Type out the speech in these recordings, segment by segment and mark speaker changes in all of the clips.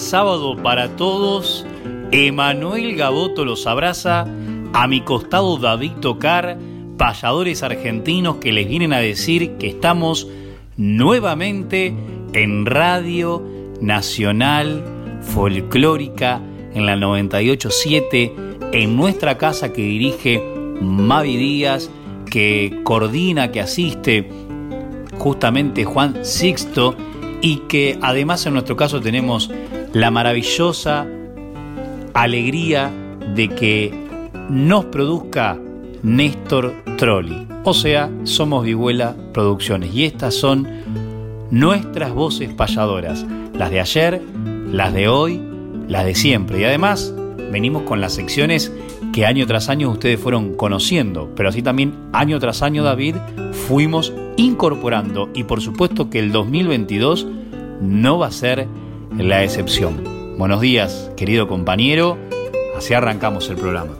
Speaker 1: Sábado para todos. Emanuel Gaboto los abraza. A mi costado David Tocar, payadores argentinos que les vienen a decir que estamos nuevamente en Radio Nacional Folclórica en la 987, en nuestra casa que dirige Mavi Díaz, que coordina, que asiste justamente Juan Sixto y que además en nuestro caso tenemos la maravillosa alegría de que nos produzca Néstor Trolli. O sea, somos Vihuela Producciones y estas son nuestras voces payadoras, las de ayer, las de hoy, las de siempre. Y además venimos con las secciones que año tras año ustedes fueron conociendo, pero así también año tras año, David, fuimos incorporando y por supuesto que el 2022 no va a ser la excepción. Buenos días, querido compañero, así arrancamos el programa.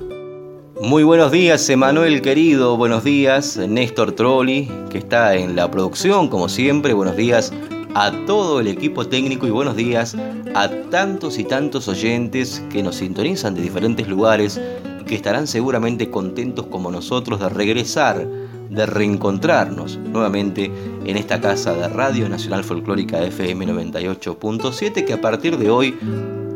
Speaker 2: Muy buenos días, Emanuel querido. Buenos días, Néstor Trolli, que está en la producción, como siempre. Buenos días a todo el equipo técnico y buenos días a tantos y tantos oyentes que nos sintonizan de diferentes lugares y que estarán seguramente contentos como nosotros de regresar, de reencontrarnos nuevamente en esta casa de Radio Nacional Folclórica FM 98.7 que a partir de hoy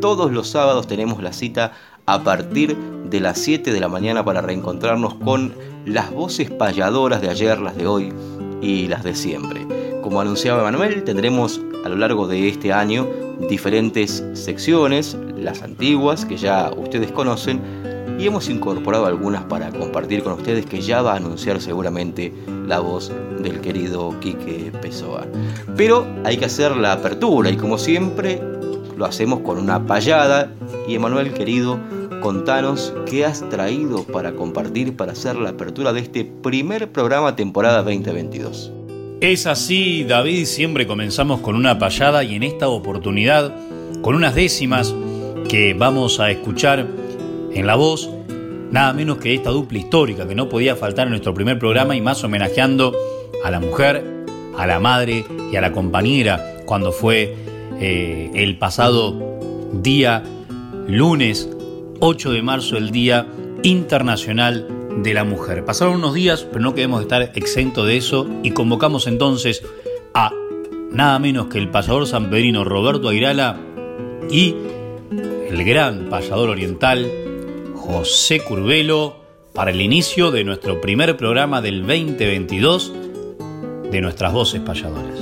Speaker 2: todos los sábados tenemos la cita a partir de las 7 de la mañana para reencontrarnos con las voces payadoras de ayer, las de hoy y las de siempre. Como anunciaba Manuel, tendremos a lo largo de este año diferentes secciones, las antiguas que ya ustedes conocen, y hemos incorporado algunas para compartir con ustedes que ya va a anunciar seguramente la voz del querido Quique Pessoa. Pero hay que hacer la apertura y como siempre lo hacemos con una payada y Emanuel querido, contanos qué has traído para compartir para hacer la apertura de este primer programa temporada 2022.
Speaker 1: Es así, David, siempre comenzamos con una payada y en esta oportunidad con unas décimas que vamos a escuchar en la voz, nada menos que esta dupla histórica que no podía faltar en nuestro primer programa y más homenajeando a la mujer, a la madre y a la compañera cuando fue eh, el pasado día lunes 8 de marzo, el Día Internacional de la Mujer. Pasaron unos días, pero no queremos estar exento de eso y convocamos entonces a nada menos que el payador sanpedrino Roberto Airala y el gran payador oriental José Curvelo para el inicio de nuestro primer programa del 2022 de nuestras voces payadoras.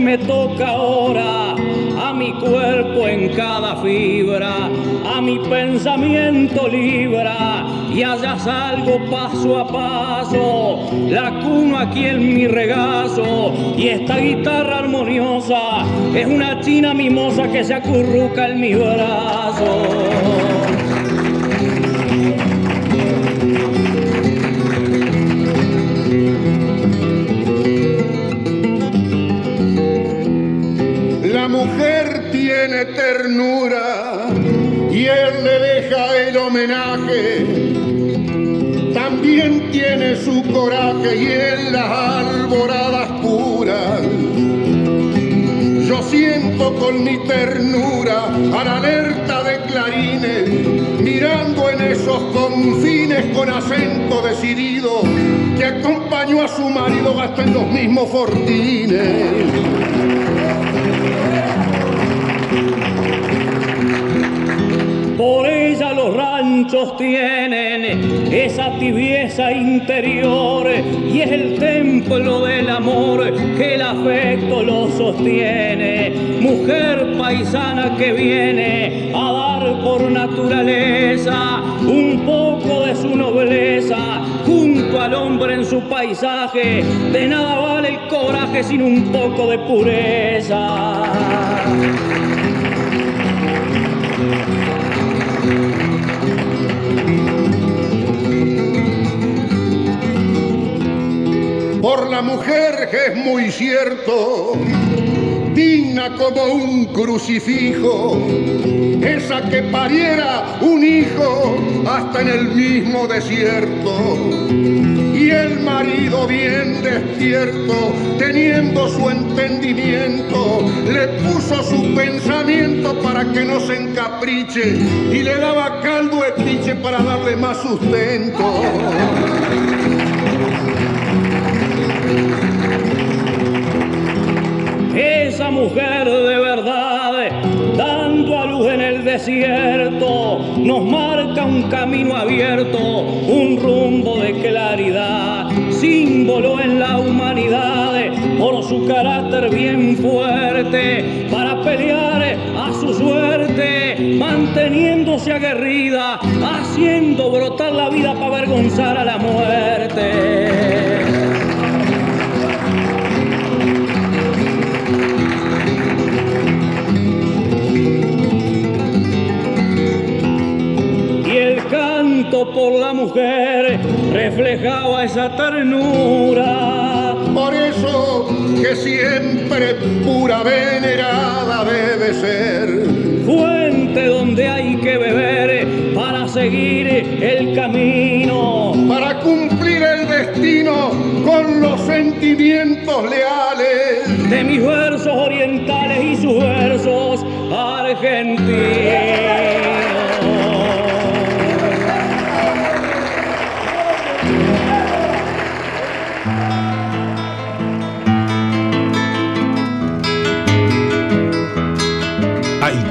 Speaker 3: Me toca ahora a mi cuerpo en cada fibra, a mi pensamiento libra y allá salgo paso a paso, la cuno aquí en mi regazo y esta guitarra armoniosa es una china mimosa que se acurruca en mi brazo.
Speaker 4: También tiene su coraje y en las alboradas puras. Yo siento con mi ternura a la alerta de clarines, mirando en esos confines con acento decidido, que acompañó a su marido hasta en los mismos fortines.
Speaker 3: Por ella los ranchos tienen esa tibieza interior y es el templo del amor que el afecto lo sostiene. Mujer paisana que viene a dar por naturaleza un poco de su nobleza junto al hombre en su paisaje. De nada vale el coraje sin un poco de pureza.
Speaker 4: La mujer que es muy cierto, digna como un crucifijo, esa que pariera un hijo hasta en el mismo desierto. Y el marido bien despierto, teniendo su entendimiento, le puso su pensamiento para que no se encapriche y le daba caldo espiche para darle más sustento.
Speaker 3: Esa mujer de verdad, dando a luz en el desierto, nos marca un camino abierto, un rumbo de claridad, símbolo en la humanidad por su carácter bien fuerte, para pelear a su suerte, manteniéndose aguerrida, haciendo brotar la vida para avergonzar a la muerte. Por la mujer reflejaba esa ternura.
Speaker 4: Por eso que siempre pura venerada debe ser.
Speaker 3: Fuente donde hay que beber para seguir el camino.
Speaker 4: Para cumplir el destino con los sentimientos leales.
Speaker 3: De mis versos orientales y sus versos argentinos.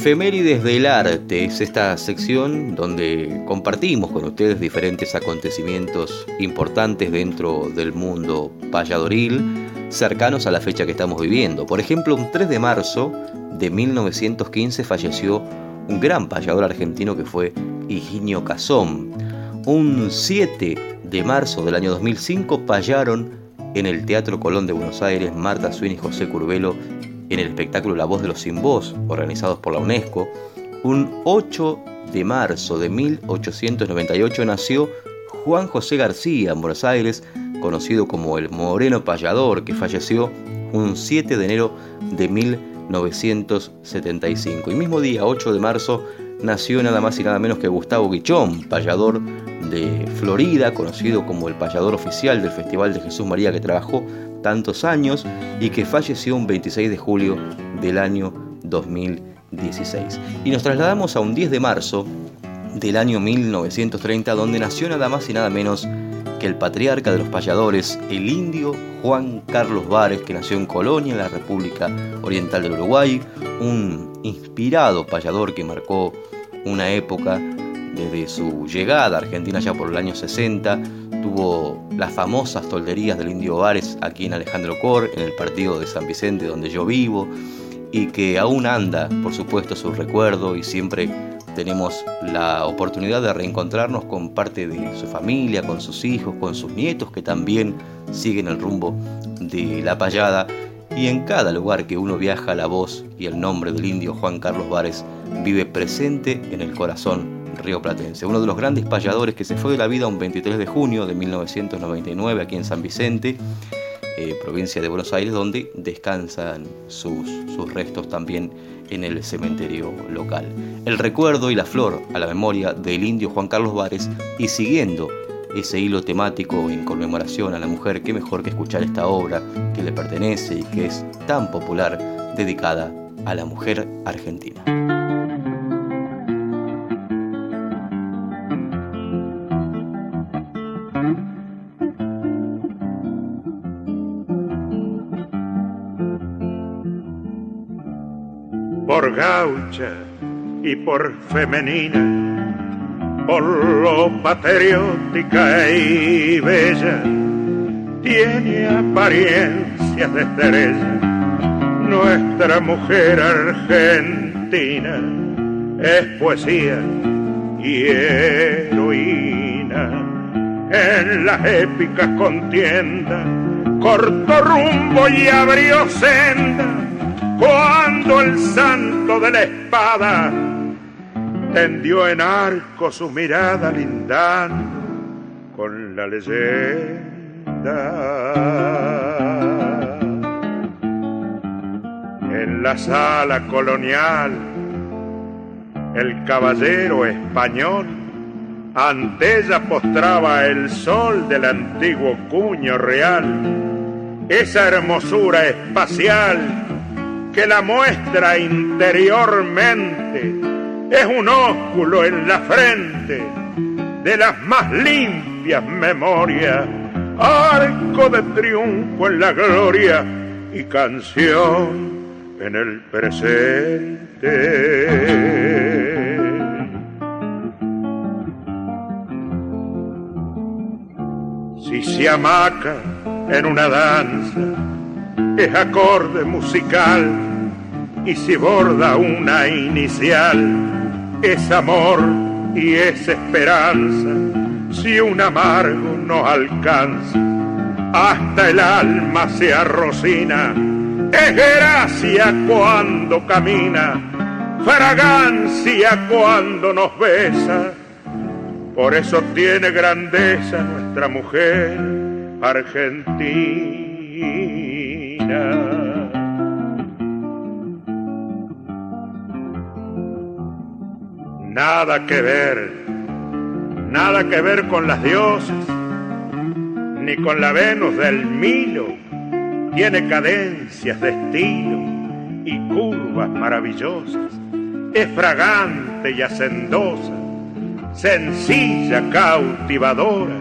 Speaker 2: Efemérides del Arte es esta sección donde compartimos con ustedes diferentes acontecimientos importantes dentro del mundo payadoril cercanos a la fecha que estamos viviendo. Por ejemplo, un 3 de marzo de 1915 falleció un gran payador argentino que fue Higinio Cazón. Un 7 de marzo del año 2005 payaron en el Teatro Colón de Buenos Aires Marta Swin y José Curbelo en el espectáculo La Voz de los Sin Voz, organizados por la UNESCO, un 8 de marzo de 1898 nació Juan José García en Buenos Aires, conocido como el Moreno Payador, que falleció un 7 de enero de 1975. Y mismo día, 8 de marzo, nació nada más y nada menos que Gustavo Guichón, payador de Florida, conocido como el payador oficial del Festival de Jesús María que trabajó tantos años y que falleció un 26 de julio del año 2016. Y nos trasladamos a un 10 de marzo del año 1930 donde nació nada más y nada menos que el patriarca de los payadores, el indio Juan Carlos Vares, que nació en Colonia, en la República Oriental del Uruguay, un inspirado payador que marcó una época desde su llegada a Argentina ya por el año 60, tuvo las famosas tolderías del Indio Vares aquí en Alejandro Cor, en el partido de San Vicente donde yo vivo, y que aún anda, por supuesto, su recuerdo y siempre tenemos la oportunidad de reencontrarnos con parte de su familia, con sus hijos, con sus nietos que también siguen el rumbo de la payada. Y en cada lugar que uno viaja la voz y el nombre del indio Juan Carlos Vares vive presente en el corazón rioplatense. Uno de los grandes payadores que se fue de la vida un 23 de junio de 1999 aquí en San Vicente, eh, provincia de Buenos Aires, donde descansan sus, sus restos también en el cementerio local. El recuerdo y la flor a la memoria del indio Juan Carlos Vares y siguiendo ese hilo temático en conmemoración a la mujer, qué mejor que escuchar esta obra que le pertenece y que es tan popular, dedicada a la mujer argentina.
Speaker 5: Y por femenina por lo patriótica y bella, tiene apariencias de estrella. Nuestra mujer argentina es poesía y heroína. En las épicas contiendas cortó rumbo y abrió senda cuando el santo de la espada tendió en arco su mirada lindando con la leyenda. En la sala colonial, el caballero español ante ella postraba el sol del antiguo cuño real, esa hermosura espacial que la muestra interiormente es un óculo en la frente de las más limpias memorias, arco de triunfo en la gloria y canción en el presente. Si se amaca en una danza, es acorde musical, y si borda una inicial, es amor y es esperanza, si un amargo no alcanza, hasta el alma se arrocina, es gracia cuando camina, fragancia cuando nos besa, por eso tiene grandeza nuestra mujer argentina. Nada que ver, nada que ver con las diosas, ni con la Venus del Milo. Tiene cadencias de estilo y curvas maravillosas. Es fragante y hacendosa, sencilla, cautivadora,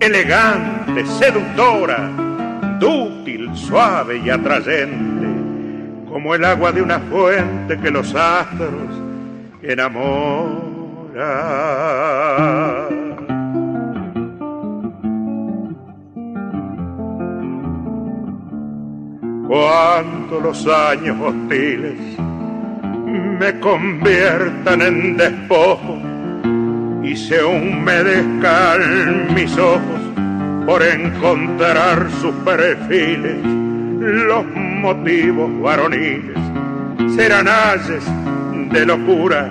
Speaker 5: elegante, seductora, dúctil, suave y atrayente, como el agua de una fuente que los astros enamora. Cuando los años hostiles me conviertan en despojo y se humedezcan mis ojos por encontrar sus perfiles, los motivos varoniles serán ayes de locura,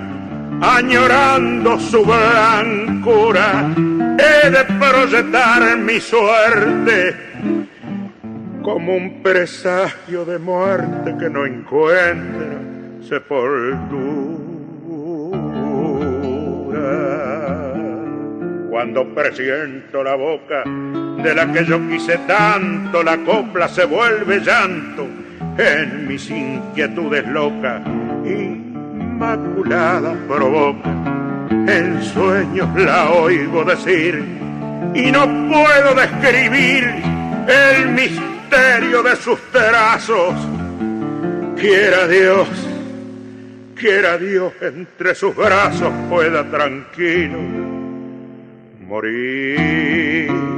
Speaker 5: añorando su blancura, he de proyectar mi suerte como un presagio de muerte que no encuentra sepultura. Cuando presiento la boca de la que yo quise tanto, la copla se vuelve llanto en mis inquietudes locas inmaculada provoca. En sueños la oigo decir y no puedo describir el misterio de sus trazos. Quiera Dios, quiera Dios entre sus brazos pueda tranquilo morir.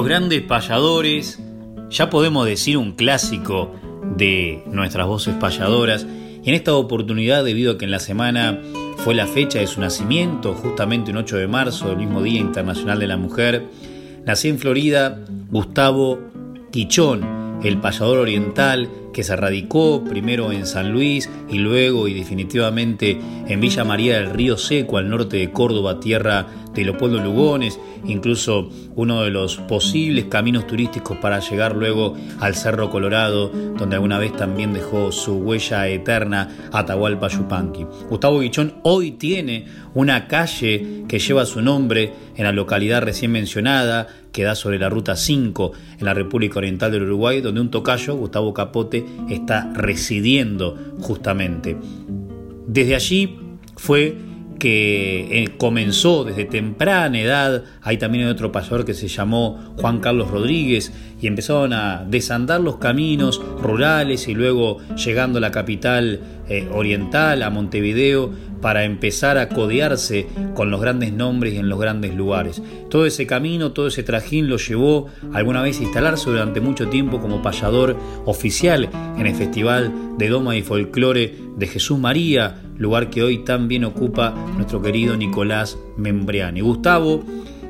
Speaker 1: Grandes payadores, ya podemos decir un clásico de nuestras voces payadoras, y en esta oportunidad, debido a que en la semana fue la fecha de su nacimiento, justamente un 8 de marzo, el mismo Día Internacional de la Mujer, nació en Florida Gustavo Quichón, el payador oriental que se radicó primero en San Luis y luego y definitivamente en Villa María del Río Seco, al norte de Córdoba, tierra de Leopoldo Lugones, incluso uno de los posibles caminos turísticos para llegar luego al Cerro Colorado, donde alguna vez también dejó su huella eterna Atahualpa Yupanqui. Gustavo Guichón hoy tiene una calle que lleva su nombre en la localidad recién mencionada, que da sobre la ruta 5 en la República Oriental del Uruguay, donde un tocayo, Gustavo Capote, está residiendo justamente. Desde allí fue que eh, comenzó desde temprana edad, hay también otro pastor que se llamó Juan Carlos Rodríguez, y empezaron a desandar los caminos rurales y luego llegando a la capital eh, oriental, a Montevideo, para empezar a codearse con los grandes nombres y en los grandes lugares. Todo ese camino, todo ese trajín lo llevó alguna vez a instalarse durante mucho tiempo como payador oficial en el Festival de Doma y Folclore de Jesús María, lugar que hoy también ocupa nuestro querido Nicolás Membriani. Gustavo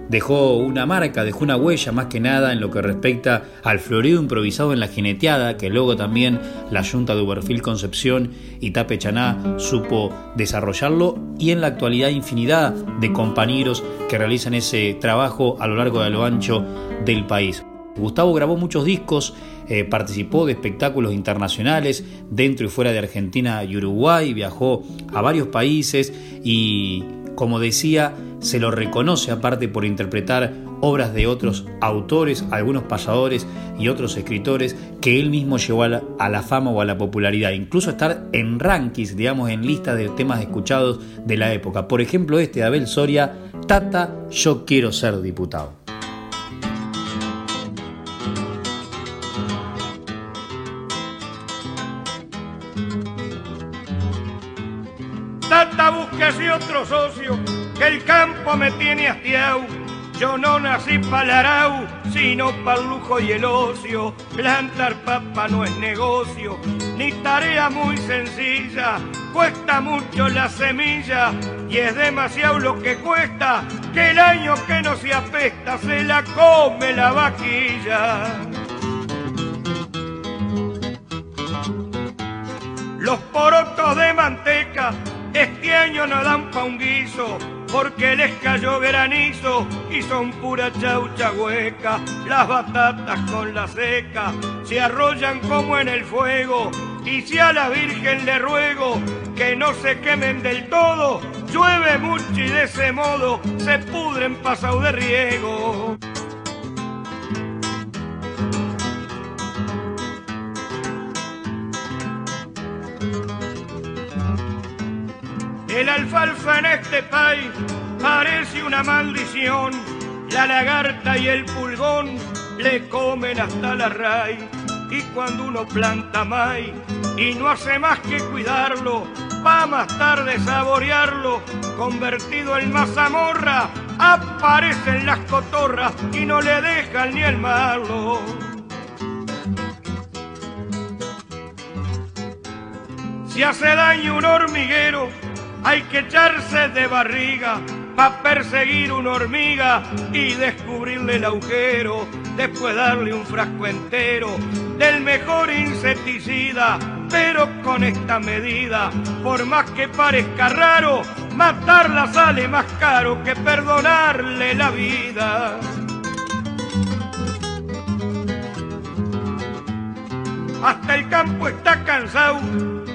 Speaker 1: dejó una marca, dejó una huella más que nada en lo que respecta al florido improvisado en la jineteada, que luego también la Junta de Uberfil Concepción y Tapechaná supo desarrollarlo, y en la actualidad infinidad de compañeros que realizan ese trabajo a lo largo de lo ancho del país. Gustavo grabó muchos discos, eh, participó de espectáculos internacionales dentro y fuera de Argentina y Uruguay, viajó a varios países y como decía, se lo reconoce aparte por interpretar obras de otros autores, algunos pasadores y otros escritores que él mismo llevó a la, fama o a la popularidad, incluso estar en rankings, digamos, en listas de temas escuchados de la época. Por ejemplo, este de Abel Soria, Tata, yo quiero ser diputado.
Speaker 6: Yo no nací para arau, sino para el lujo y el ocio. Plantar papa no es negocio, ni tarea muy sencilla. Cuesta mucho la semilla y es demasiado lo que cuesta que el año que no se apesta se la come la vaquilla. Los porotos de manteca este año no dan pa' un guiso, porque les cayó granizo y son pura chaucha hueca. Las batatas con la seca se arrollan como en el fuego. Y si a la Virgen le ruego que no se quemen del todo, llueve mucho y de ese modo se pudren pasado de riego. El alfalfa en este país parece una maldición. La lagarta y el pulgón le comen hasta la raíz. Y cuando uno planta maíz y no hace más que cuidarlo, va más tarde saborearlo, convertido en mazamorra, aparecen las cotorras y no le dejan ni el malo. Si hace daño un hormiguero, hay que echarse de barriga para perseguir una hormiga y descubrirle el agujero, después darle un frasco entero del mejor insecticida, pero con esta medida, por más que parezca raro, matarla sale más caro que perdonarle la vida. Hasta el campo está cansado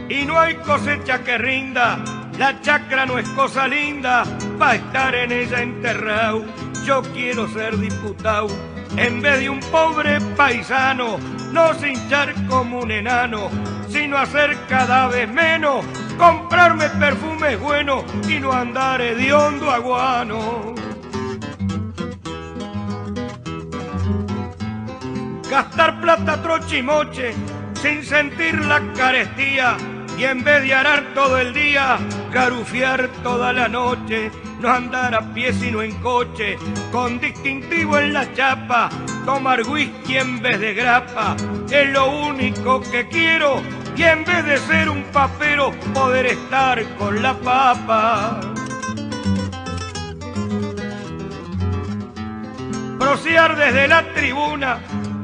Speaker 6: y no hay cosecha que rinda la chacra no es cosa linda para estar en ella enterrado. Yo quiero ser diputado en vez de un pobre paisano, no hinchar como un enano, sino hacer cada vez menos comprarme perfumes buenos y no andar hediondo aguano. Gastar plata trochimoche sin sentir la carestía y en vez de arar todo el día, garufiar toda la noche, no andar a pie sino en coche, con distintivo en la chapa, tomar whisky en vez de grapa, es lo único que quiero y en vez de ser un papero, poder estar con la papa. Prosear desde la tribuna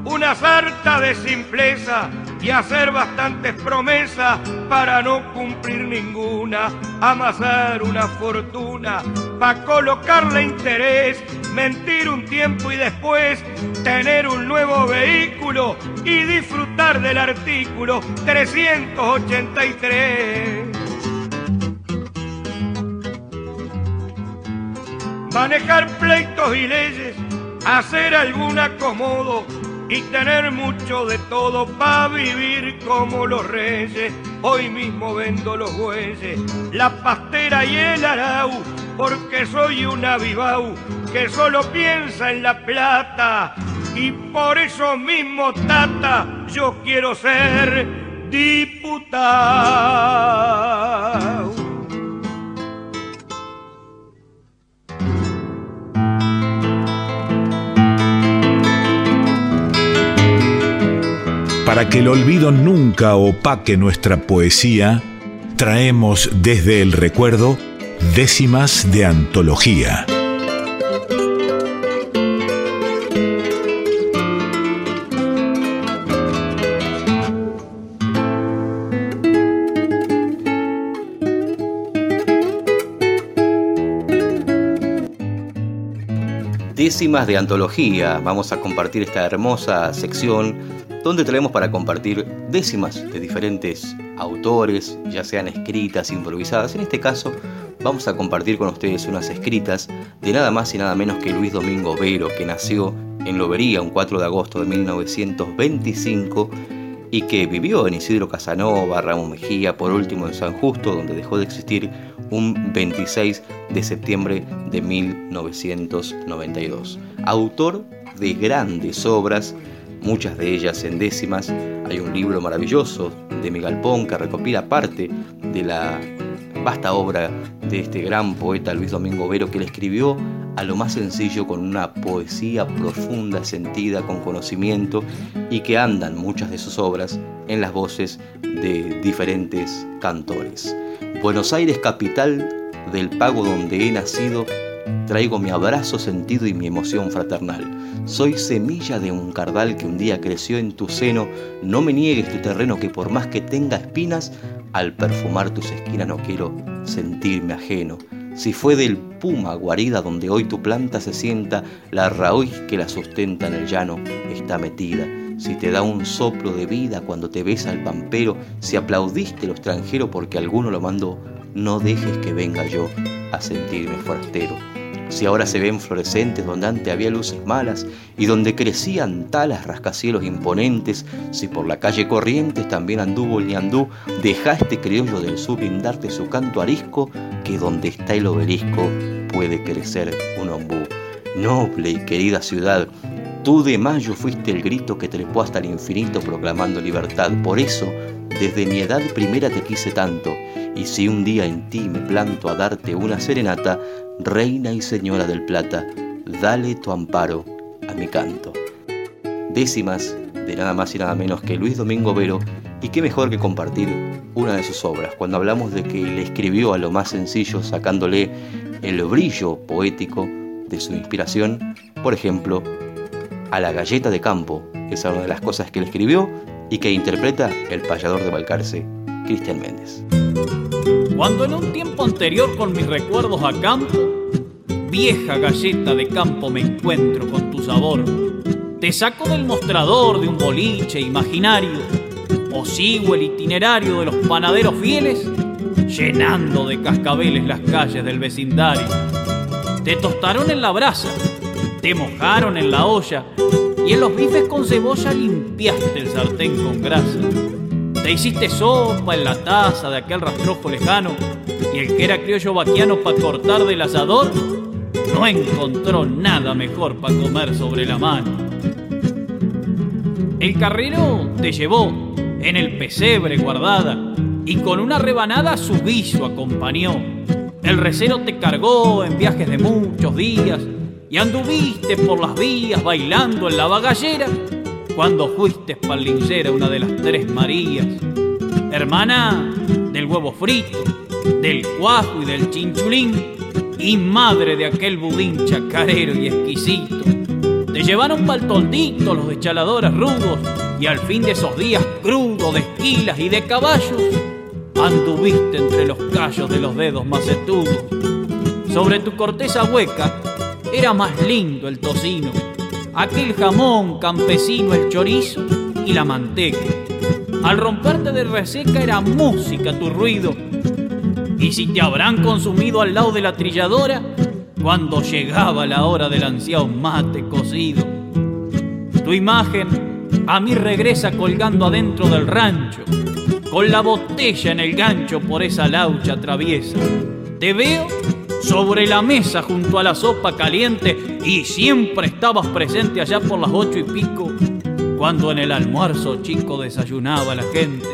Speaker 6: una sarta de simpleza y hacer bastantes promesas para no cumplir ninguna, amasar una fortuna para colocarle interés, mentir un tiempo y después tener un nuevo vehículo y disfrutar del artículo 383. Manejar pleitos y leyes, hacer algún acomodo y tener mucho de todo para vivir como los reyes. Hoy mismo vendo los bueyes, la pastera y el arau, porque soy una vivau que solo piensa en la plata. Y por eso mismo, tata, yo quiero ser diputado.
Speaker 7: Para que el olvido nunca opaque nuestra poesía, traemos desde el recuerdo décimas de antología.
Speaker 2: Décimas de antología. Vamos a compartir esta hermosa sección donde traemos para compartir décimas de diferentes autores, ya sean escritas, improvisadas. En este caso, vamos a compartir con ustedes unas escritas de nada más y nada menos que Luis Domingo Vero, que nació en Lobería un 4 de agosto de 1925 y que vivió en Isidro Casanova, Ramón Mejía, por último en San Justo, donde dejó de existir un 26 de septiembre de 1992. Autor de grandes obras muchas de ellas en décimas. Hay un libro maravilloso de Miguel Pon que recopila parte de la vasta obra de este gran poeta Luis Domingo Vero que le escribió a lo más sencillo con una poesía profunda, sentida, con conocimiento y que andan muchas de sus obras en las voces de diferentes cantores. Buenos Aires, capital del pago donde he nacido, traigo mi abrazo sentido y mi emoción fraternal. Soy semilla de un cardal que un día creció en tu seno. No me niegues tu terreno que por más que tenga espinas, al perfumar tus esquinas no quiero sentirme ajeno. Si fue del puma guarida donde hoy tu planta se sienta, la raíz que la sustenta en el llano está metida. Si te da un soplo de vida cuando te besa el pampero, si aplaudiste lo extranjero porque alguno lo mandó, no dejes que venga yo a sentirme forastero si ahora se ven florescentes donde antes había luces malas y donde crecían talas rascacielos imponentes, si por la calle Corrientes también anduvo el ñandú, deja este criollo del sur brindarte su canto arisco, que donde está el obelisco puede crecer un ombú. Noble y querida ciudad, tú de mayo fuiste el grito que trepó hasta el infinito proclamando libertad. Por eso, desde mi edad primera te quise tanto, y si un día en ti me planto a darte una serenata, Reina y Señora del Plata, dale tu amparo a mi canto. Décimas de nada más y nada menos que Luis Domingo Vero, y qué mejor que compartir una de sus obras, cuando hablamos de que le escribió a lo más sencillo, sacándole el brillo poético de su inspiración, por ejemplo, a la galleta de campo, que es una de las cosas que él escribió y que interpreta el payador de Balcarce, Cristian Méndez.
Speaker 1: Cuando en un tiempo anterior con mis recuerdos a campo, vieja galleta de campo me encuentro con tu sabor. Te saco del mostrador de un boliche imaginario, o sigo el itinerario de los panaderos fieles, llenando de cascabeles las calles del vecindario. Te tostaron en la brasa, te mojaron en la olla, y en los bifes con cebolla limpiaste el sartén con grasa
Speaker 8: Te hiciste sopa en la taza de aquel rastrojo lejano y el que era criollo vaquiano para cortar del asador no encontró nada mejor para comer sobre la mano. El carrero te llevó en el pesebre guardada y con una rebanada su guiso acompañó. El recero te cargó en viajes de muchos días y anduviste por las vías bailando en la bagallera cuando fuiste palinchera una de las tres Marías. Hermana del huevo frito, del cuajo y del chinchulín y madre de aquel budín chacarero y exquisito. Te llevaron pa'l toldito los deschaladores rudos y al fin de esos días crudos de esquilas y de caballos anduviste entre los callos de los dedos macetudos. Sobre tu corteza hueca era más lindo el tocino, aquel jamón campesino, el chorizo y la manteca. Al romperte de reseca era música tu ruido. Y si te habrán consumido al lado de la trilladora, cuando llegaba la hora del ansiado mate cocido. Tu imagen a mí regresa colgando adentro del rancho con la botella en el gancho por esa laucha traviesa. Te veo sobre la mesa junto a la sopa caliente y siempre estabas presente allá por las ocho y pico, cuando en el almuerzo chico desayunaba la gente.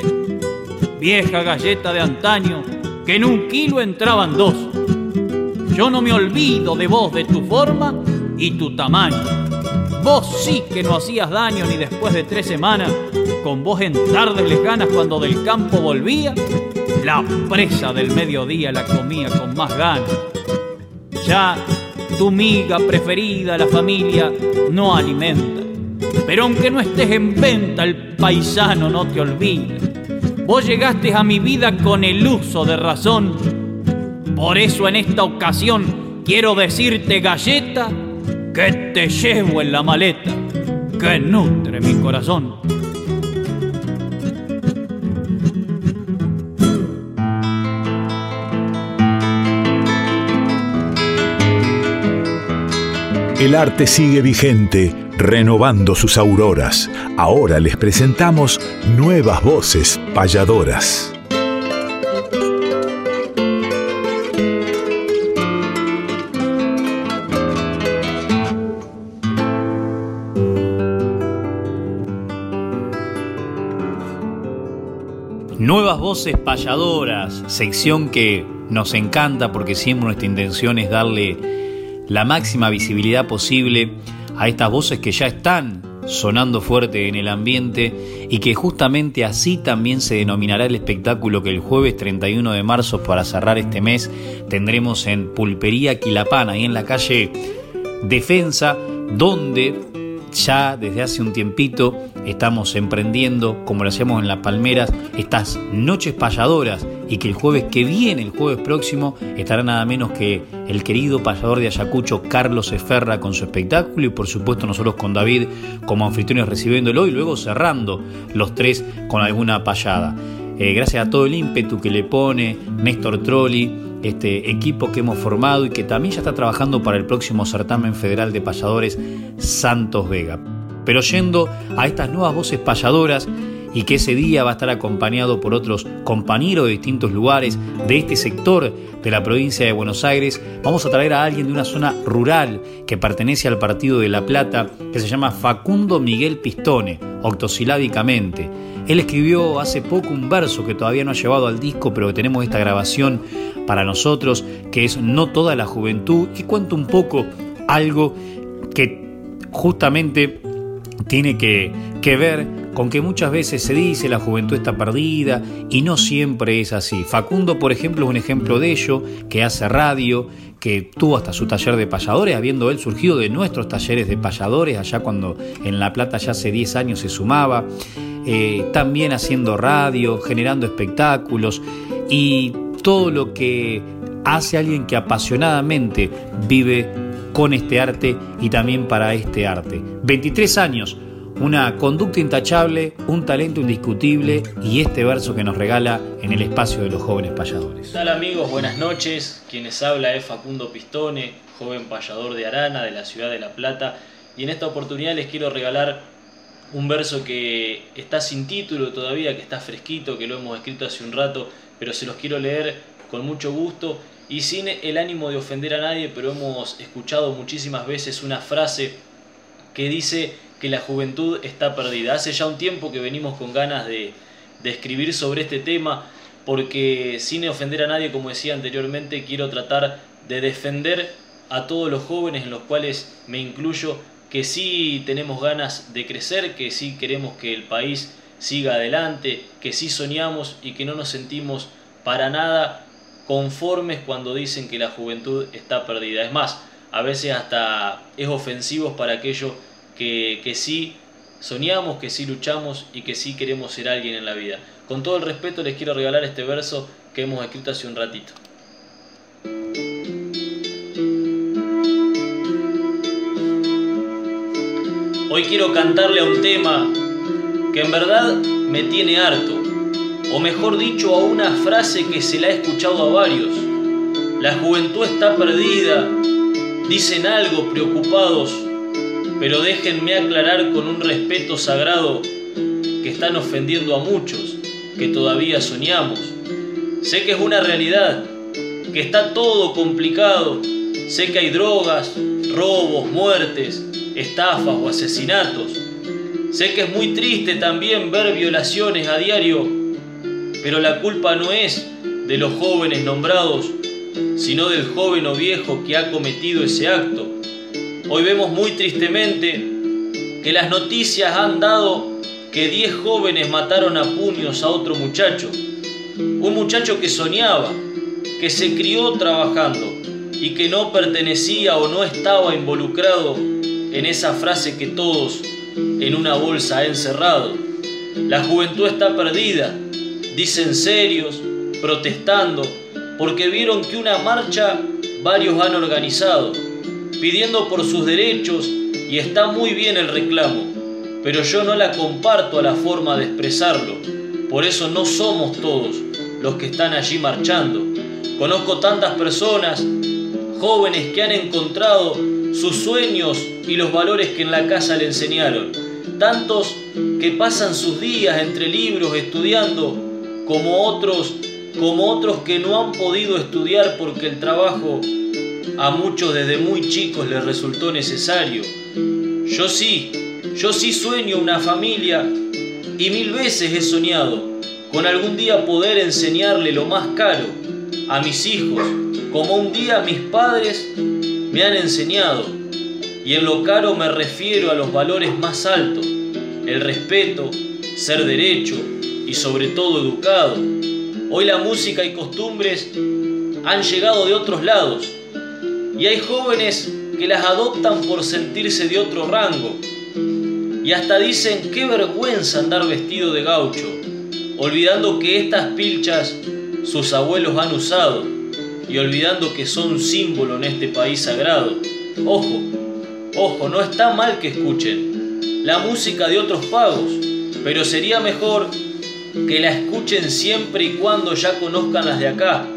Speaker 8: Vieja galleta de antaño, que en un kilo entraban dos. Yo no me olvido de vos, de tu forma y tu tamaño. Vos sí que no hacías daño ni después de tres semanas, con vos en tardes lejanas cuando del campo volvía, la presa del mediodía la comía con más ganas. Ya tu miga preferida, la familia, no alimenta. Pero aunque no estés en venta, el paisano no te olvida. Vos llegaste a mi vida con el uso de razón. Por eso en esta ocasión quiero decirte, galleta, que te llevo en la maleta que nutre mi corazón.
Speaker 7: El arte sigue vigente, renovando sus auroras. Ahora les presentamos nuevas voces payadoras.
Speaker 1: Nuevas voces payadoras, sección que nos encanta porque siempre nuestra intención es darle la máxima visibilidad posible a estas voces que ya están sonando fuerte en el ambiente y que justamente así también se denominará el espectáculo que el jueves 31 de marzo para cerrar este mes tendremos en Pulpería Quilapana, ahí en la calle Defensa, donde ya desde hace un tiempito estamos emprendiendo, como lo hacemos en Las Palmeras, estas noches payadoras y que el jueves que viene, el jueves próximo, estará nada menos que el querido payador de Ayacucho, Carlos Eferra, con su espectáculo y por supuesto nosotros con David como anfitriones recibiéndolo y luego cerrando los tres con alguna payada. Eh, gracias a todo el ímpetu que le pone Néstor Trolli, este equipo que hemos formado y que también ya está trabajando para el próximo certamen federal de payadores Santos Vega. Pero yendo a estas nuevas voces payadoras y que ese día va a estar acompañado por otros compañeros de distintos lugares de este sector de la provincia de Buenos Aires, vamos a traer a alguien de una zona rural que pertenece al partido de La Plata, que se llama Facundo Miguel Pistone, octosilábicamente. Él escribió hace poco un verso que todavía no ha llevado al disco, pero que tenemos esta grabación para nosotros, que es No toda la juventud, y cuenta un poco algo que justamente tiene que, ver con que muchas veces se dice la juventud está perdida y no siempre es así. Facundo, por ejemplo, es un ejemplo de ello, que hace radio, que tuvo hasta su taller de payadores, habiendo él surgido de nuestros talleres de payadores, allá cuando en La Plata ya hace 10 años se sumaba, eh, también haciendo radio, generando espectáculos y todo lo que hace alguien que apasionadamente vive con este arte y también para este arte. 23 años, una conducta intachable, un talento indiscutible y este verso que nos regala en el espacio de los jóvenes payadores.
Speaker 9: ¿Qué tal amigos? Buenas noches. Quienes habla es Facundo Pistone, joven payador de Arana de la ciudad de La Plata y en esta oportunidad les quiero regalar un verso que está sin título todavía, que está fresquito, que lo hemos escrito hace un rato, pero se los quiero leer con mucho gusto y sin el ánimo de ofender a nadie, pero hemos escuchado muchísimas veces una frase que dice que la juventud está perdida. Hace ya un tiempo que venimos con ganas de, escribir sobre este tema, porque sin ofender a nadie, como decía anteriormente, quiero tratar de defender a todos los jóvenes, en los cuales me incluyo, que sí tenemos ganas de crecer, que sí queremos que el país siga adelante, que sí soñamos y que no nos sentimos para nada conformes cuando dicen que la juventud está perdida. Es más, a veces hasta es ofensivo para aquellos que, que sí soñamos, que sí luchamos y que sí queremos ser alguien en la vida. Con todo el respeto les quiero regalar este verso que hemos escrito hace un ratito. Hoy quiero cantarle a un tema que en verdad me tiene harto o mejor dicho a una frase que se la ha escuchado a varios. La juventud está perdida, dicen algo preocupados, pero déjenme aclarar con un respeto sagrado que están ofendiendo a muchos que todavía soñamos. Sé que es una realidad, que está todo complicado, sé que hay drogas, robos, muertes, estafas o asesinatos. Sé que es muy triste también ver violaciones a diario pero la culpa no es de los jóvenes nombrados, sino del joven o viejo que ha cometido ese acto. Hoy vemos muy tristemente que las noticias han dado que 10 jóvenes mataron a puños a otro muchacho, un muchacho que soñaba, que se crió trabajando y que no pertenecía o no estaba involucrado en esa frase que todos en una bolsa han encerrado. La juventud está perdida, dicen serios, protestando, porque vieron que una marcha varios han organizado, pidiendo por sus derechos y está muy bien el reclamo, pero yo no la comparto a la forma de expresarlo, por eso no somos todos los que están allí marchando. Conozco tantas personas, jóvenes que han encontrado sus sueños y los valores que en la casa le enseñaron, tantos que pasan sus días entre libros estudiando como otros, como otros que no han podido estudiar porque el trabajo a muchos desde muy chicos les resultó necesario. Yo sí, yo sí sueño una familia y mil veces he soñado con algún día poder enseñarle lo más caro a mis hijos, como un día mis padres me han enseñado. Y en lo caro me refiero a los valores más altos, el respeto, ser derecho, y sobre todo educado. Hoy la música y costumbres han llegado de otros lados y hay jóvenes que las adoptan por sentirse de otro rango y hasta dicen qué vergüenza andar vestido de gaucho, olvidando que estas pilchas sus abuelos han usado y olvidando que son símbolo en este país sagrado. Ojo, ojo, no está mal que escuchen la música de otros pagos, pero sería mejor que la escuchen siempre y cuando ya conozcan las de acá.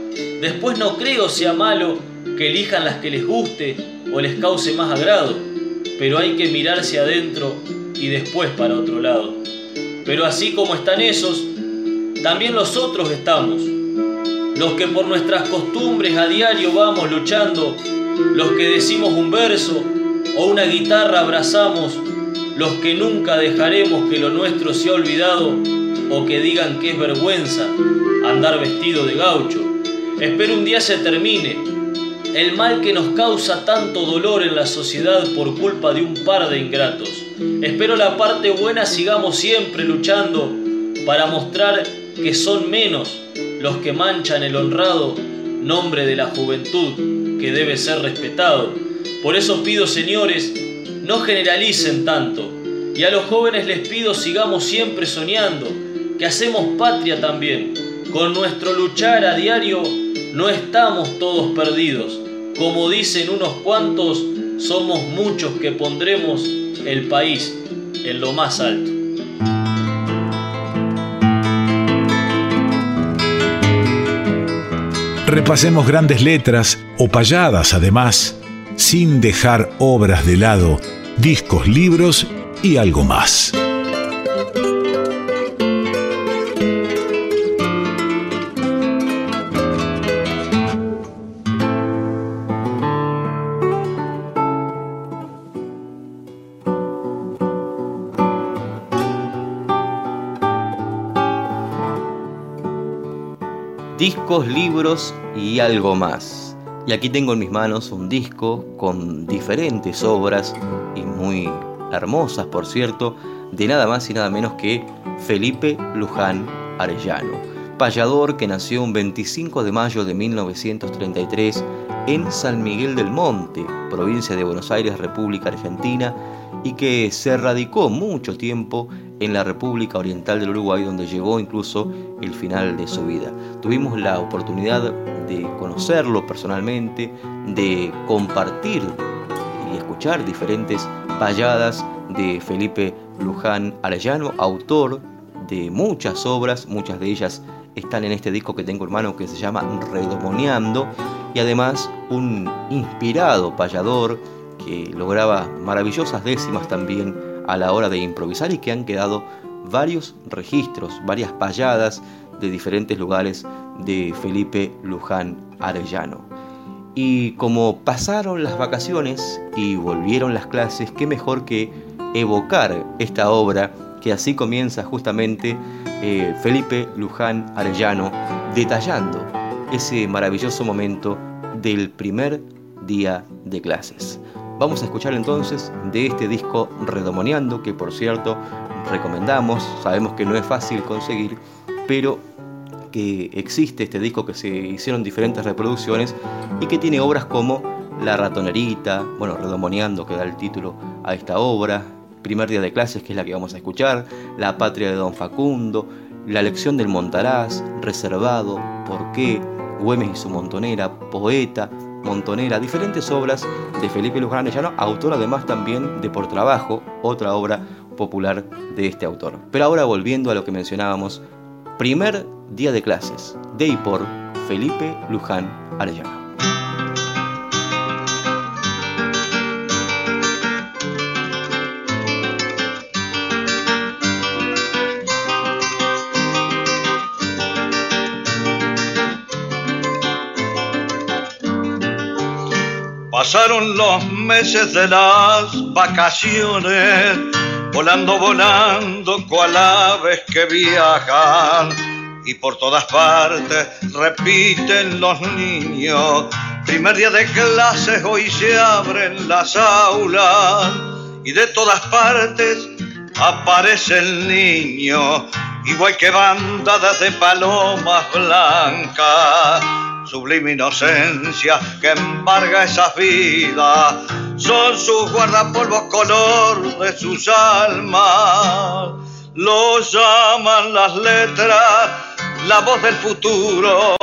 Speaker 9: Después no creo sea malo que elijan las que les guste o les cause más agrado, pero hay que mirarse adentro y después para otro lado. Pero así como están esos, también los otros estamos. Los que por nuestras costumbres a diario vamos luchando, los que decimos un verso o una guitarra abrazamos, los que nunca dejaremos que lo nuestro sea olvidado o que digan que es vergüenza andar vestido de gaucho. Espero un día se termine el mal que nos causa tanto dolor en la sociedad por culpa de un par de ingratos. Espero la parte buena sigamos siempre luchando para mostrar que son menos los que manchan el honrado nombre de la juventud que debe ser respetado. Por eso pido, señores, no generalicen tanto y a los jóvenes les pido sigamos siempre soñando que hacemos patria también. Con nuestro luchar a diario no estamos todos perdidos. Como dicen unos cuantos, somos muchos que pondremos el país en lo más alto.
Speaker 7: Repasemos grandes letras o payadas además, sin dejar obras de lado, discos, libros y algo más.
Speaker 2: Libros y algo más. Y aquí tengo en mis manos un disco con diferentes obras y muy hermosas, por cierto, de nada más y nada menos que Felipe Luján Arellano, payador que nació un 25 de mayo de 1933 en San Miguel del Monte, provincia de Buenos Aires, República Argentina, y que se radicó mucho tiempo en la República Oriental del Uruguay, donde llegó incluso el final de su vida. Tuvimos la oportunidad de conocerlo personalmente, de compartir y escuchar diferentes payadas de Felipe Luján Arellano, autor de muchas obras, muchas de ellas están en este disco que tengo hermano que se llama Redomoneando y además un inspirado payador que lograba maravillosas décimas también a la hora de improvisar y que han quedado varios registros, varias payadas de diferentes lugares de Felipe Luján Arellano. Y como pasaron las vacaciones y volvieron las clases, qué mejor que evocar esta obra que así comienza justamente eh, Felipe Luján Arellano detallando ese maravilloso momento del primer día de clases. Vamos a escuchar entonces de este disco Redomoneando, que por cierto recomendamos, sabemos que no es fácil conseguir, pero que existe este disco que se hicieron diferentes reproducciones y que tiene obras como La ratonerita, bueno, Redomoneando que da el título a esta obra, Primer día de clases que es la que vamos a escuchar, La patria de Don Facundo, La lección del Montaraz, Reservado, ¿Por qué? Güemes y su montonera, Poeta, Montonera, diferentes obras de Felipe Luján Arellano, autor además también de Por Trabajo, otra obra popular de este autor. Pero ahora volviendo a lo que mencionábamos, primer día de clases, de y por Felipe Luján Arellano.
Speaker 10: Pasaron los meses de las vacaciones, volando, volando, cual aves que viajan. Y por todas partes repiten los niños. Primer día de clases, hoy se abren las aulas. Y de todas partes aparece el niño, igual que bandadas de palomas blancas sublime inocencia que embarga esas vidas, son sus guardapolvos color de sus almas. Los llaman las letras, la voz del futuro,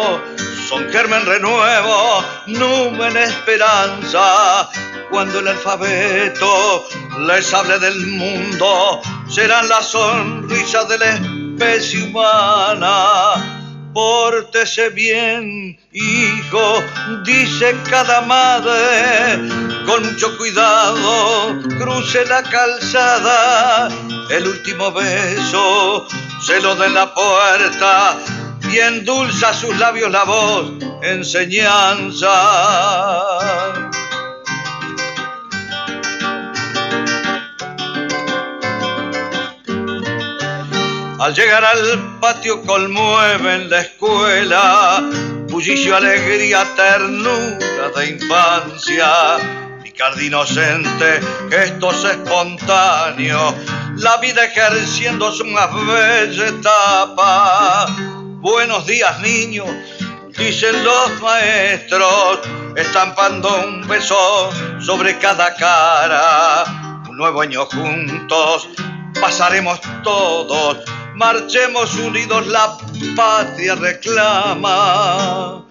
Speaker 10: son germen renuevo, numen esperanza. Cuando el alfabeto les hable del mundo, serán la sonrisa de la especie humana Pórtese bien, hijo, dice cada madre, con mucho cuidado, cruce la calzada, el último beso se lo de la puerta y endulza sus labios la voz, enseñanza. Al llegar al patio conmueven la escuela, bullicio, alegría, ternura de infancia, picardía inocente, gestos espontáneos, la vida ejerciendo su más bella etapa. Buenos días niños, dicen los maestros, estampando un beso sobre cada cara. Un nuevo año juntos, pasaremos todos marchemos unidos, la patria reclama.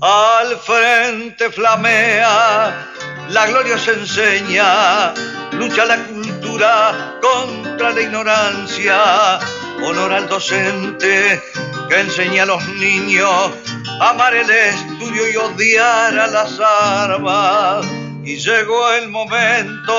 Speaker 10: Al frente flamea, la gloria se enseña, lucha la cultura contra la ignorancia, honor al docente que enseña a los niños a amar el estudio y odiar a las armas. Y llegó el momento,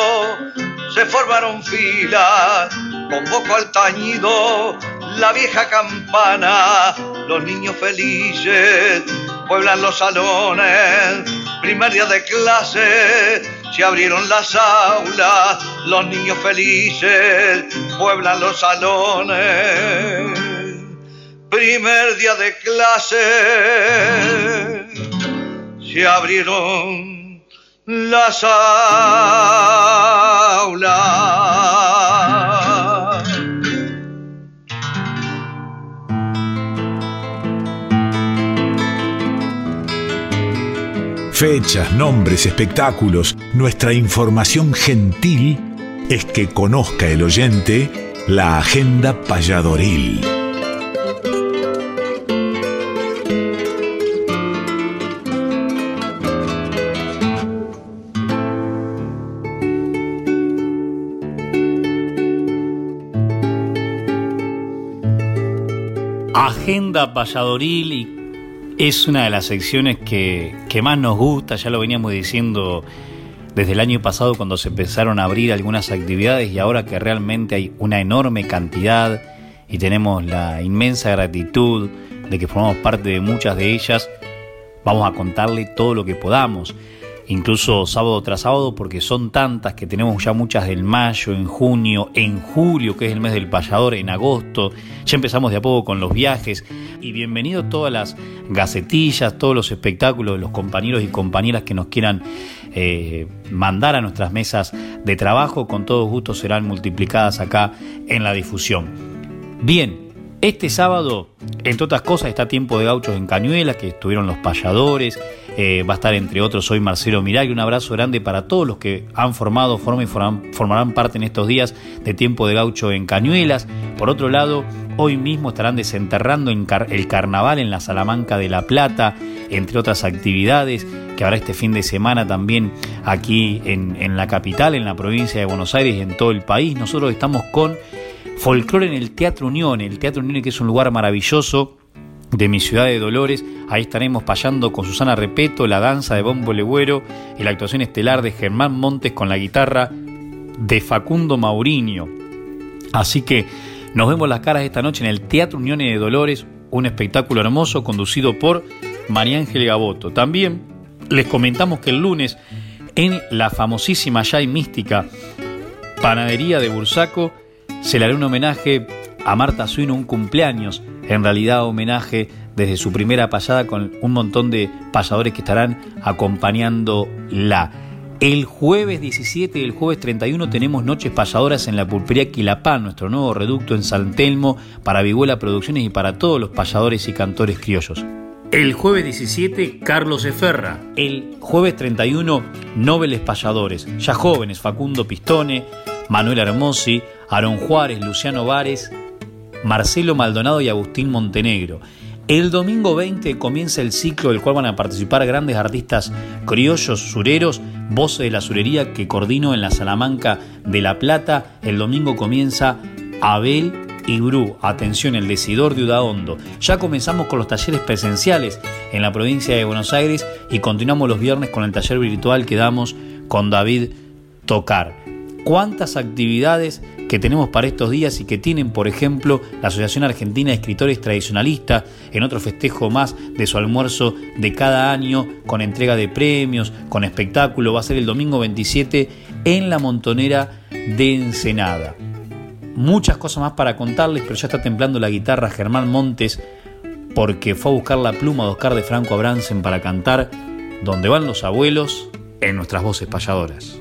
Speaker 10: se formaron filas, convoco al tañido la vieja campana, los niños felices pueblan los salones, primer día de clase, se abrieron las aulas, los niños felices pueblan los salones.
Speaker 11: primer día de clase, se abrieron las aulas.
Speaker 7: Fechas, nombres, espectáculos, nuestra información gentil es que conozca el oyente la agenda payadoril.
Speaker 1: Agenda Payadoril y es una de las secciones que, que más nos gusta, ya lo veníamos diciendo desde el año pasado cuando se empezaron a abrir algunas actividades y ahora que realmente hay una enorme cantidad y tenemos la inmensa gratitud de que formamos parte de muchas de ellas, vamos a contarle todo lo que podamos incluso sábado tras sábado, porque son tantas que tenemos ya muchas del mayo, en junio, en julio, que es el mes del payador, en agosto. Ya empezamos de a poco con los viajes. Y bienvenido todas las gacetillas, todos los espectáculos de los compañeros y compañeras que nos quieran eh, mandar a nuestras mesas de trabajo. Con todo gusto serán multiplicadas acá en la difusión. Bien, este sábado, entre otras cosas, está Tiempo de Gauchos en Cañuelas, que estuvieron los payadores. Eh, va a estar entre otros hoy Marcelo Miragli. Un abrazo grande para todos los que han formado, forman y formarán parte en estos días de Tiempo de Gaucho en Cañuelas. Por otro lado, hoy mismo estarán desenterrando el carnaval en la Salamanca de La Plata, entre otras actividades que habrá este fin de semana también aquí en, en la capital, en la provincia de Buenos Aires y en todo el país. Nosotros estamos con folclore en el Teatro Unión, el Teatro Unión que es un lugar maravilloso de mi ciudad de Dolores. Ahí estaremos payando con Susana Repeto, la danza de Bombo Legüero y la actuación estelar de Germán Montes con la guitarra de Facundo Mauriño. Así que nos vemos las caras esta noche en el Teatro Unión de Dolores, un espectáculo hermoso conducido por María Ángel Gaboto. También les comentamos que el lunes en la famosísima ya y mística panadería de Bursaco se le hará un homenaje a Marta Suino, un cumpleaños en realidad homenaje desde su primera pasada con un montón de pasadores que estarán acompañándola. El jueves 17 y el jueves 31 tenemos noches pasadoras en la pulpería Quilapán, nuestro nuevo reducto en San Telmo, para Vihuela Producciones y para todos los payadores y cantores criollos. El jueves 17, Carlos Eferra. El jueves 31, Nobles Payadores, ya jóvenes, Facundo Pistone, Manuel Hermosi, Aaron Juárez, Luciano Vares Marcelo Maldonado y Agustín Montenegro. El domingo 20 comienza el ciclo del cual van a participar grandes artistas criollos, sureros, voces de la surería que coordino en la Salamanca de La Plata. El domingo comienza Abel y Bru, atención, el decidor de Udaondo. Ya comenzamos con los talleres presenciales en la provincia de Buenos Aires y continuamos los viernes con el taller virtual que damos con David Tocar. ¿Cuántas actividades que tenemos para estos días y que tienen, por ejemplo, la Asociación Argentina de Escritores Tradicionalistas en otro festejo más de su almuerzo de cada año con entrega de premios, con espectáculo. Va a ser el domingo 27 en la montonera de Ensenada. Muchas cosas más para contarles, pero ya está templando la guitarra Germán Montes porque fue a buscar la pluma de Oscar de Franco Abransen para cantar Donde van los abuelos en nuestras voces payadoras.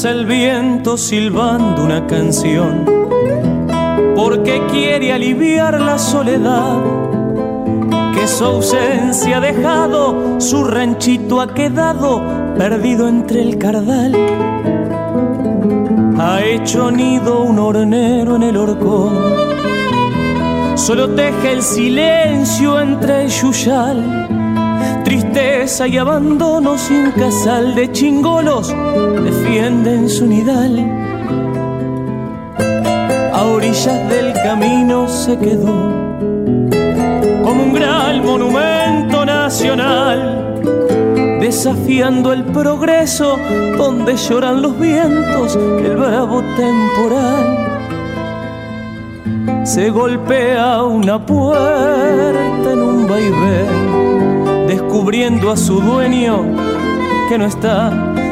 Speaker 12: El viento silbando una canción, porque quiere aliviar la soledad que su ausencia ha dejado, su ranchito ha quedado perdido entre el cardal. Ha hecho nido un hornero en el horcón, solo teje el silencio entre el yuyal tristeza y abandono sin casal de chingolos defienden su nidal.
Speaker 13: a orillas del camino se quedó como un gran monumento nacional, desafiando el progreso donde lloran los vientos, el bravo temporal. Se golpea una puerta en un vaivén, descubriendo a su dueño que no está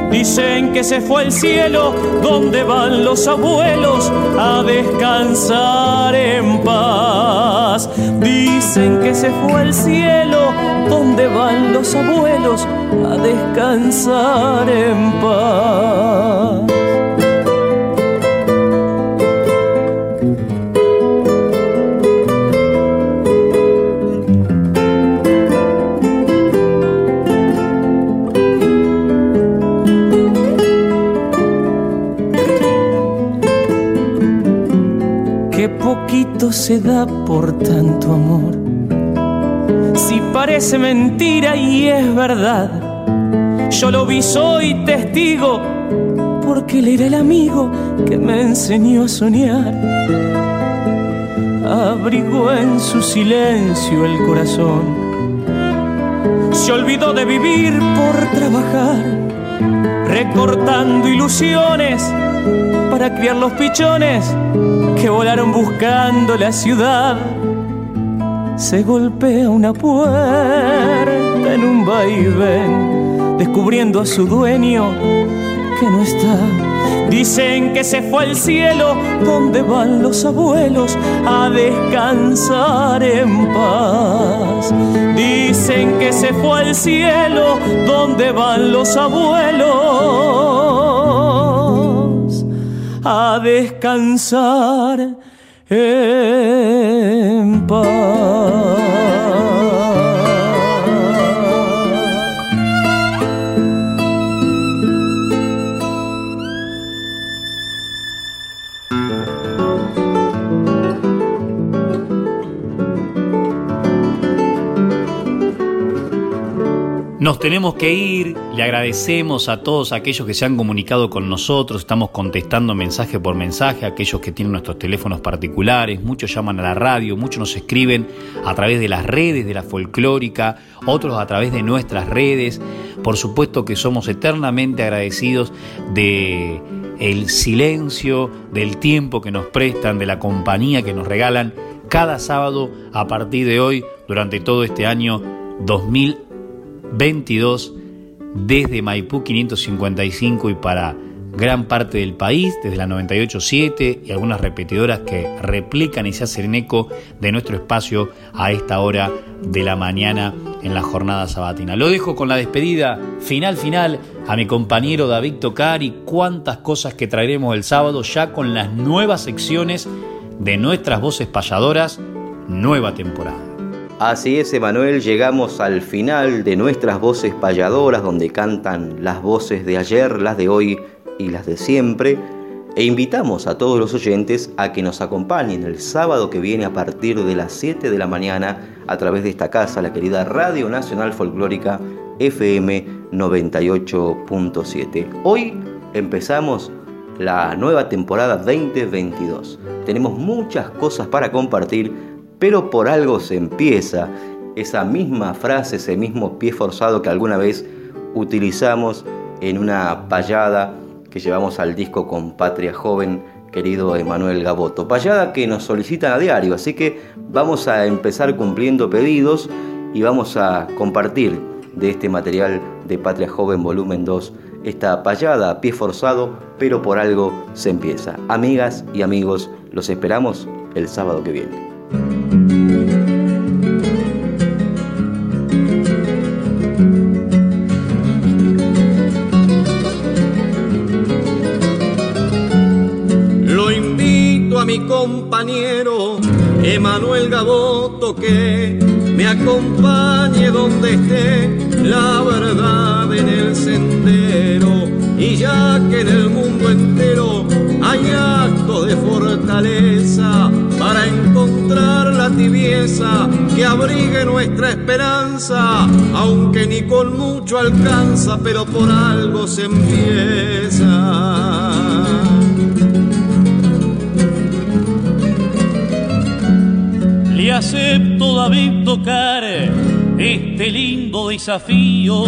Speaker 13: Dicen que se fue al cielo donde van los abuelos a descansar en paz. Dicen que se fue al cielo donde van los abuelos a descansar en paz. Se da por tanto amor? Si parece mentira y es verdad, yo lo vi, soy testigo, porque él era el amigo que me enseñó a soñar. Abrigó en su silencio el corazón, se olvidó de vivir por trabajar, recortando ilusiones para criar los pichones que volaron buscando la ciudad. Se golpea una puerta en un vaivén, descubriendo a su dueño que no está. Dicen que se fue al cielo donde van los abuelos a descansar en paz. Dicen que se fue al cielo donde van los abuelos a descansar en paz.
Speaker 1: Nos tenemos que ir, le agradecemos a todos aquellos que se han comunicado con nosotros, estamos contestando mensaje por mensaje, aquellos que tienen nuestros teléfonos particulares, muchos llaman a la radio, muchos nos escriben a través de las redes de la folclórica, otros a través de nuestras redes. Por supuesto que somos eternamente agradecidos de el silencio, del tiempo que nos prestan, de la compañía que nos regalan cada sábado a partir de hoy durante todo este año 2020 22 desde Maipú 555 y para gran parte del país, desde la 98.7 y algunas repetidoras que replican y se hacen eco de nuestro espacio a esta hora de la mañana en la jornada sabatina. Lo dejo con la despedida final final a mi compañero David Tocar y cuántas cosas que traeremos el sábado ya con las nuevas secciones de nuestras voces payadoras, nueva temporada.
Speaker 2: Así es, Emanuel, llegamos al final de nuestras voces payadoras, donde cantan las voces de ayer, las de hoy y las de siempre, e invitamos a todos los oyentes a que nos acompañen el sábado que viene a partir de las 7 de la mañana a través de esta casa, la querida Radio Nacional Folclórica FM 98.7. Hoy empezamos la nueva temporada 2022. Tenemos muchas cosas para compartir pero por algo se empieza. Esa misma frase, ese mismo pie forzado que alguna vez utilizamos en una payada que llevamos al disco con Patria Joven, querido Emanuel Gaboto. Payada que nos solicitan a diario, así que vamos a empezar cumpliendo pedidos y vamos a compartir de este material de Patria Joven volumen 2 esta payada a pie forzado, pero por algo se empieza. Amigas y amigos, los esperamos el sábado que viene.
Speaker 11: Mi compañero Emanuel Gaboto que me acompañe donde esté la verdad en el sendero y ya que en el mundo entero hay actos de fortaleza para encontrar la tibieza que abrigue nuestra esperanza, aunque ni con mucho alcanza, pero por algo se empieza.
Speaker 12: Acepto David tocar este lindo desafío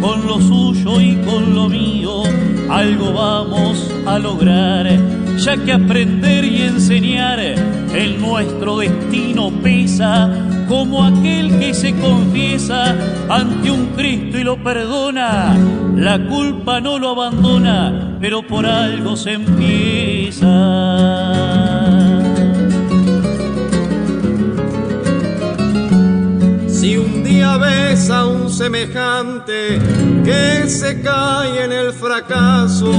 Speaker 12: con lo suyo y con lo mío. Algo vamos a lograr, ya que aprender y enseñar en nuestro destino pesa como aquel que se confiesa ante un Cristo y lo perdona. La culpa no lo abandona, pero por algo se empieza.
Speaker 11: Ves a un semejante que se cae en el fracaso,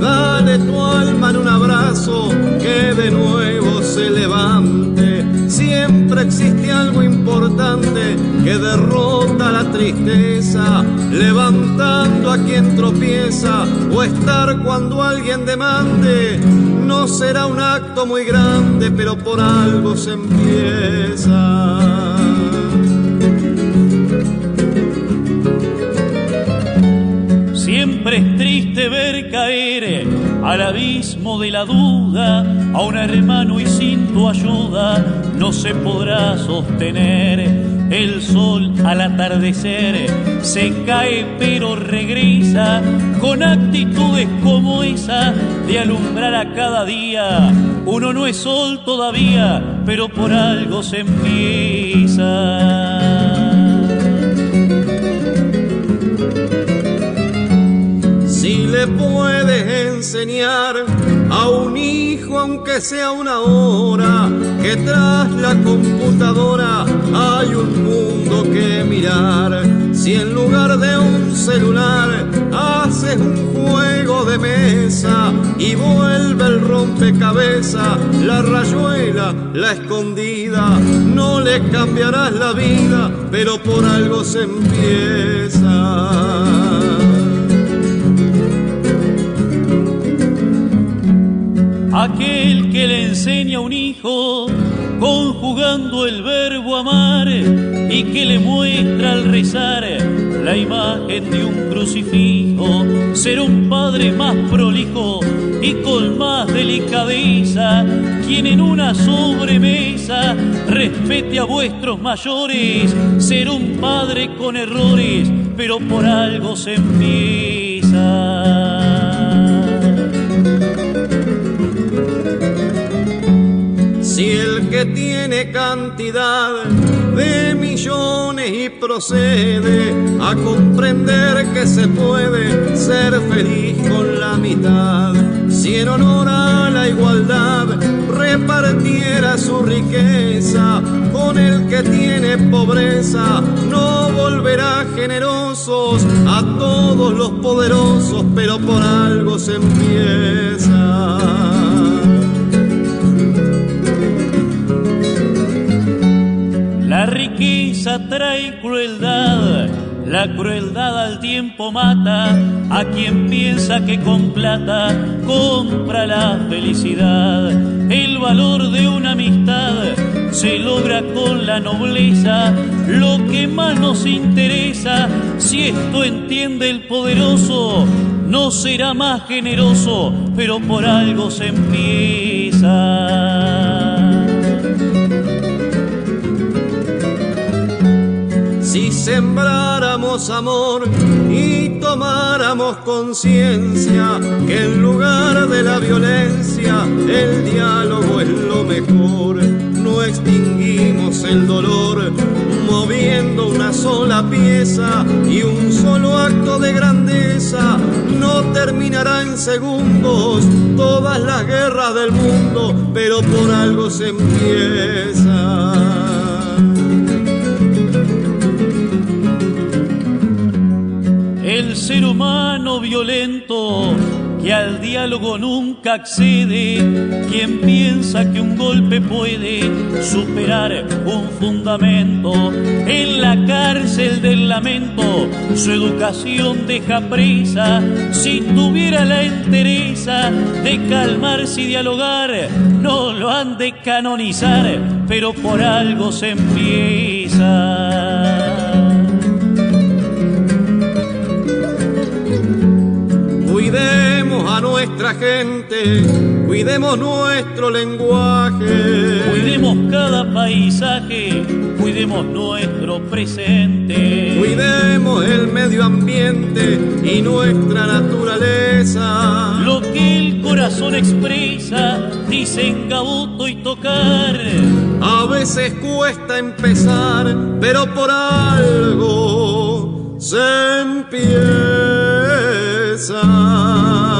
Speaker 11: dale tu alma en un abrazo que de nuevo se levante. Siempre existe algo importante que derrota la tristeza, levantando a quien tropieza o estar cuando alguien demande. No será un acto muy grande, pero por algo se empieza.
Speaker 12: Siempre es triste ver caer al abismo de la duda a un hermano y sin tu ayuda no se podrá sostener. El sol al atardecer se cae pero regresa con actitudes como esa de alumbrar a cada día. Uno no es sol todavía, pero por algo se empieza.
Speaker 11: Le puedes enseñar a un hijo, aunque sea una hora, que tras la computadora hay un mundo que mirar. Si en lugar de un celular haces un juego de mesa y vuelve el rompecabezas, la rayuela, la escondida, no le cambiarás la vida, pero por algo se empieza.
Speaker 12: Aquel que le enseña a un hijo conjugando el verbo amar y que le muestra al rezar la imagen de un crucifijo, ser un padre más prolijo y con más delicadeza, quien en una sobremesa respete a vuestros mayores, ser un padre con errores, pero por algo se empieza.
Speaker 11: Que tiene cantidad de millones y procede a comprender que se puede ser feliz con la mitad, si en honor a la igualdad repartiera su riqueza con el que tiene pobreza, no volverá generosos a todos los poderosos, pero por algo se empieza.
Speaker 12: Trae crueldad, la crueldad al tiempo mata a quien piensa que con plata compra la felicidad. El valor de una amistad se logra con la nobleza, lo que más nos interesa, si esto entiende el poderoso, no será más generoso, pero por algo se empieza.
Speaker 11: Si sembráramos amor y tomáramos conciencia que en lugar de la violencia el diálogo es lo mejor, no extinguimos el dolor moviendo una sola pieza y un solo acto de grandeza no terminará en segundos todas las guerras del mundo, pero por algo se empieza.
Speaker 12: Ser humano violento que al diálogo nunca accede, quien piensa que un golpe puede superar un fundamento, en la cárcel del lamento su educación deja presa, si tuviera la entereza de calmarse y dialogar, no lo han de canonizar, pero por algo se empieza.
Speaker 11: Cuidemos a nuestra gente, cuidemos nuestro lenguaje.
Speaker 12: Cuidemos cada paisaje, cuidemos nuestro presente.
Speaker 11: Cuidemos el medio ambiente y nuestra naturaleza.
Speaker 12: Lo que el corazón expresa, dicen gaboto y tocar.
Speaker 11: A veces cuesta empezar, pero por algo se empieza. Sun.